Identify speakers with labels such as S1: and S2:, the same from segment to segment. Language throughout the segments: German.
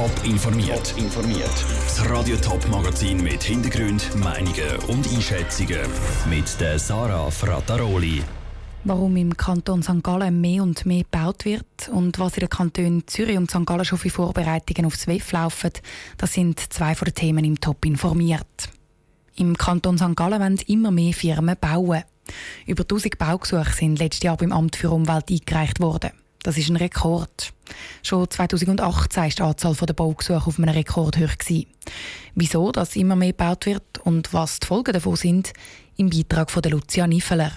S1: Top informiert. informiert. Das Radio Top Magazin mit Hintergrund, Meinungen und Einschätzungen mit der Sarah Frataroli.
S2: Warum im Kanton St. Gallen mehr und mehr gebaut wird und was in den Kantonen Zürich und St. Gallen schon für Vorbereitungen aufs WEF laufen, das sind zwei von den Themen im Top informiert. Im Kanton St. Gallen wollen immer mehr Firmen bauen. Über 1000 Baugesuche sind letztes Jahr beim Amt für Umwelt eingereicht worden. Das ist ein Rekord. Schon 2018 war die Anzahl der Baugesuche auf einem Rekord hoch. Wieso dass immer mehr gebaut wird und was die Folgen davon sind, im Beitrag von Lucia Niffeler.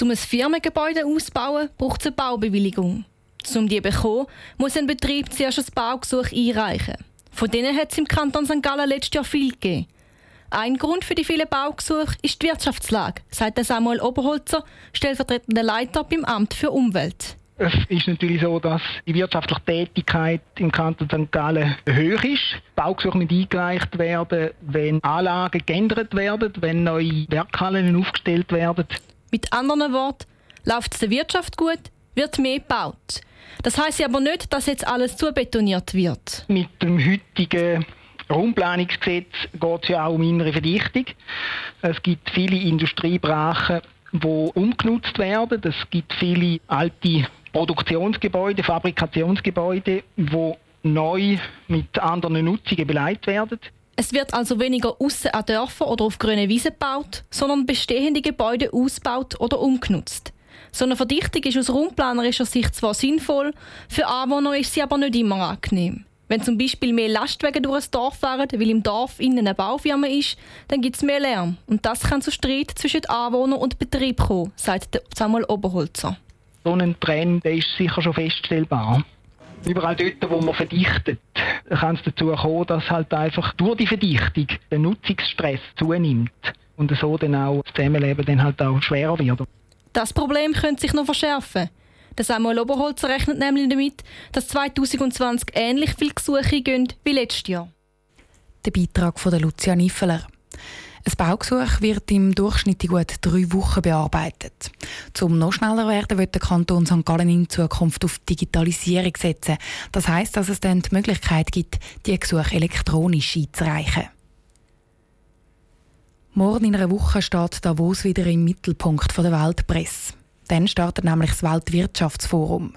S3: Um ein Firmengebäude auszubauen, braucht es eine Baubewilligung. Um die zu bekommen, muss ein Betrieb zuerst ein Baugesuch einreichen. Von denen hat es im Kanton St. Gallen letztes Jahr viel gegeben. Ein Grund für die vielen Baugesuche ist die Wirtschaftslage, sagt Samuel Oberholzer, stellvertretender Leiter beim Amt für Umwelt.
S4: Es ist natürlich so, dass die wirtschaftliche Tätigkeit im Kanton St. Gallen hoch ist. Baugesuche müssen eingereicht werden, wenn Anlagen geändert werden, wenn neue Werkhallen aufgestellt werden.
S3: Mit anderen Worten, läuft es der Wirtschaft gut, wird mehr gebaut. Das heißt aber nicht, dass jetzt alles zubetoniert wird.
S4: Mit dem heutigen Raumplanungsgesetz geht es ja auch um innere Verdichtung. Es gibt viele Industriebrachen, die umgenutzt werden. Es gibt viele alte Produktionsgebäude, Fabrikationsgebäude, die neu mit anderen Nutzungen beleidigt werden.
S3: Es wird also weniger aussen an Dörfern oder auf grünen Wiesen gebaut, sondern bestehende Gebäude ausgebaut oder umgenutzt. So eine Verdichtung ist aus raumplanerischer Sicht zwar sinnvoll, für Anwohner ist sie aber nicht immer angenehm. Wenn zum Beispiel mehr Lastwagen durch ein Dorf fahren, weil im Dorf innen eine Baufirma ist, dann gibt es mehr Lärm. Und das kann zu Streit zwischen Anwohnern und Betrieb kommen, sagt Samuel Oberholzer.
S4: So ein Trend der ist sicher schon feststellbar. Überall dort, wo man verdichtet, kann es dazu kommen, dass halt einfach durch die Verdichtung der Nutzungsstress zunimmt und so dann auch das Zusammenleben dann halt auch schwerer wird.
S3: Das Problem könnte sich noch verschärfen. Der Samuel Oberholzer rechnet nämlich damit, dass 2020 ähnlich viele Gesuche gehen wie letztes Jahr.
S2: Der Beitrag von Lucia Niffeler. Ein Baugesuch wird im Durchschnitt gut drei Wochen bearbeitet. Zum noch schneller werden wird der Kanton St. Gallen in Zukunft auf Digitalisierung setzen. Das heißt, dass es dann die Möglichkeit gibt, die Gesuche elektronisch einzureichen. Morgen in einer Woche steht Davos wieder im Mittelpunkt der Weltpresse. Dann startet nämlich das Weltwirtschaftsforum.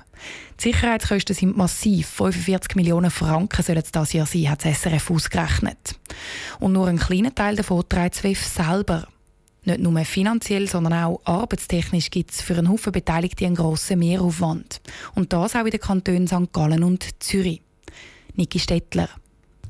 S2: Die Sicherheitskosten sind massiv. 45 Millionen Franken sollen es dieses Jahr sein, hat das SRF ausgerechnet. Und nur ein kleiner Teil davon trägt SWIF selber. Nicht nur finanziell, sondern auch arbeitstechnisch gibt es für einen Haufen Beteiligte einen grossen Mehraufwand. Und das auch in den Kantonen St. Gallen und Zürich. Niki Stettler.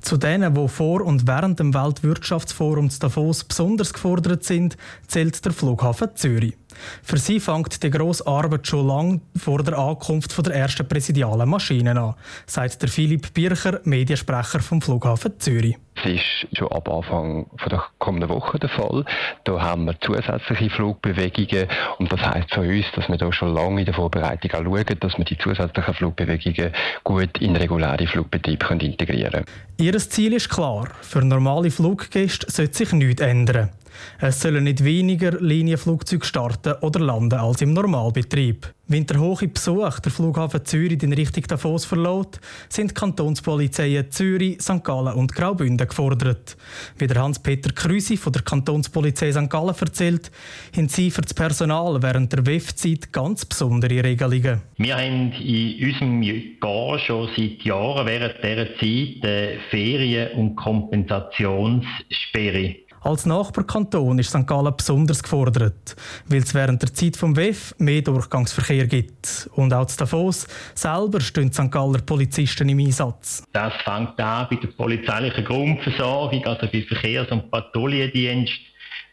S5: Zu denen, die vor und während dem Weltwirtschaftsforum Davos besonders gefordert sind, zählt der Flughafen Zürich. Für sie fängt die grosse Arbeit schon lange vor der Ankunft der ersten präsidialen Maschinen an, sagt der Philipp Bircher, Mediensprecher vom Flughafen Zürich.
S6: Das ist schon ab Anfang der kommenden Woche der Fall. Da haben wir zusätzliche Flugbewegungen und das heißt für uns, dass wir da schon lange in der Vorbereitung schauen, dass wir die zusätzlichen Flugbewegungen gut in reguläre Flugbetriebe integrieren können.
S5: Ihr Ziel ist klar. Für normale Fluggäste sollte sich nichts ändern. Es sollen nicht weniger Linienflugzeuge starten oder landen als im Normalbetrieb. Wenn der hohe Besuch der Flughafen Zürich in Richtung Davos verlässt, sind die Kantonspolizeien Zürich, St. Gallen und Graubünden gefordert. Wie der Hans-Peter Krüsi von der Kantonspolizei St. Gallen erzählt, haben sie für das Personal während der WEF-Zeit ganz besondere Regelungen.
S7: Wir haben in unserem Gar schon seit Jahren während dieser Zeit Ferien- und Kompensationssperre
S5: als Nachbarkanton ist St. Gallen besonders gefordert, weil es während der Zeit vom WEF mehr Durchgangsverkehr gibt. Und auch zu Davos selber stehen St. Galler Polizisten im Einsatz.
S7: Das fängt an bei der polizeilichen Grundversorgung, also bei Verkehrs- und Patrouillendienst,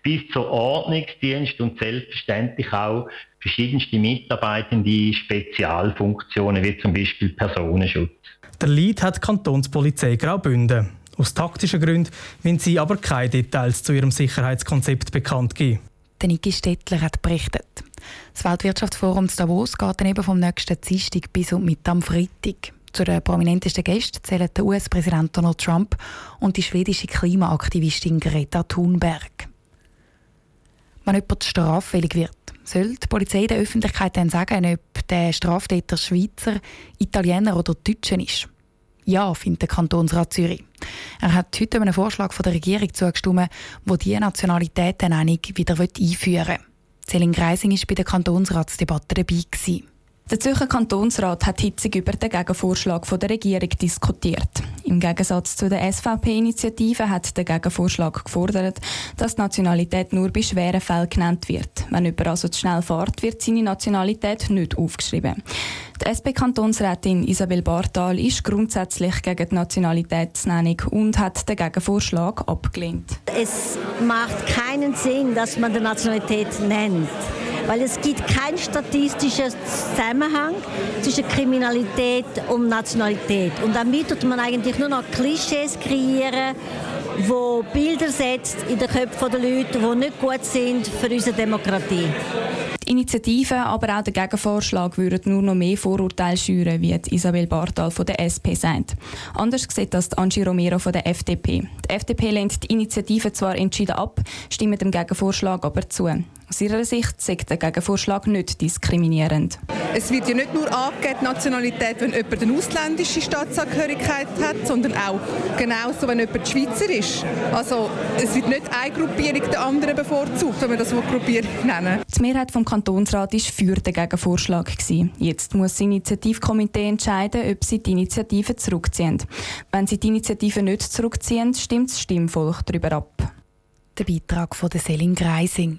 S7: bis zur Ordnungsdienst und selbstverständlich auch verschiedenste mitarbeitende Spezialfunktionen, wie zum Beispiel Personenschutz.
S5: Der Lead hat die Kantonspolizei Graubünden. Aus taktischen Gründen wollen sie aber keine Details zu ihrem Sicherheitskonzept bekannt geben.
S2: Der Niki Stettler hat berichtet. Das Weltwirtschaftsforum zu Davos geht dann eben vom nächsten Dienstag bis und mit am Freitag. Zu den prominentesten Gästen zählen der US-Präsident Donald Trump und die schwedische Klimaaktivistin Greta Thunberg. Wenn jemand straffällig wird, soll die Polizei der Öffentlichkeit dann sagen, ob der Straftäter Schweizer, Italiener oder Deutscher ist. Ja, findet der Kantonsrat Zürich. Er hat heute einem Vorschlag von der Regierung zugestimmt, wo die Nationalitätennennung wieder einführen will. Celine Greising war bei der Kantonsratsdebatte dabei.
S8: Der Zürcher Kantonsrat hat hitzig über den Gegenvorschlag der Regierung diskutiert. Im Gegensatz zu der SVP-Initiative hat der Gegenvorschlag gefordert, dass die Nationalität nur bei schweren Fällen genannt wird. Wenn jemand also zu schnell fährt, wird seine Nationalität nicht aufgeschrieben. Die SP-Kantonsrätin Isabel Bartal ist grundsätzlich gegen die Nationalitätsnennung und hat den Gegenvorschlag abgelehnt.
S9: Es macht keinen Sinn, dass man die Nationalität nennt weil es gibt keinen statistischen Zusammenhang zwischen Kriminalität und Nationalität. Und damit tut man eigentlich nur noch Klischees kreieren, wo Bilder setzt in den Köpfen der Leute, die nicht gut sind für unsere Demokratie.
S8: Die Initiative, aber auch der Gegenvorschlag würden nur noch mehr Vorurteile schüren, wie Isabel Bartal von der SP sagt. Anders sieht das Angie Romero von der FDP. Die FDP lehnt die Initiative zwar entschieden ab, stimmt dem Gegenvorschlag aber zu. Aus ihrer Sicht sagt der Gegenvorschlag nicht diskriminierend.
S10: Es wird ja nicht nur angegeben, die Nationalität, wenn jemand eine ausländische Staatsangehörigkeit hat, sondern auch genauso, wenn jemand Schweizer ist. Also es wird nicht eine Gruppierung der anderen bevorzugt, wenn wir das Gruppierung nennen.
S8: Die Mehrheit vom Kantonsrat war für den Gegenvorschlag. Jetzt muss das Initiativkomitee entscheiden, ob sie die Initiative zurückziehen. Wenn sie die Initiative nicht zurückziehen, stimmt das Stimmvolk darüber ab.
S2: Der Beitrag von Selin Greising.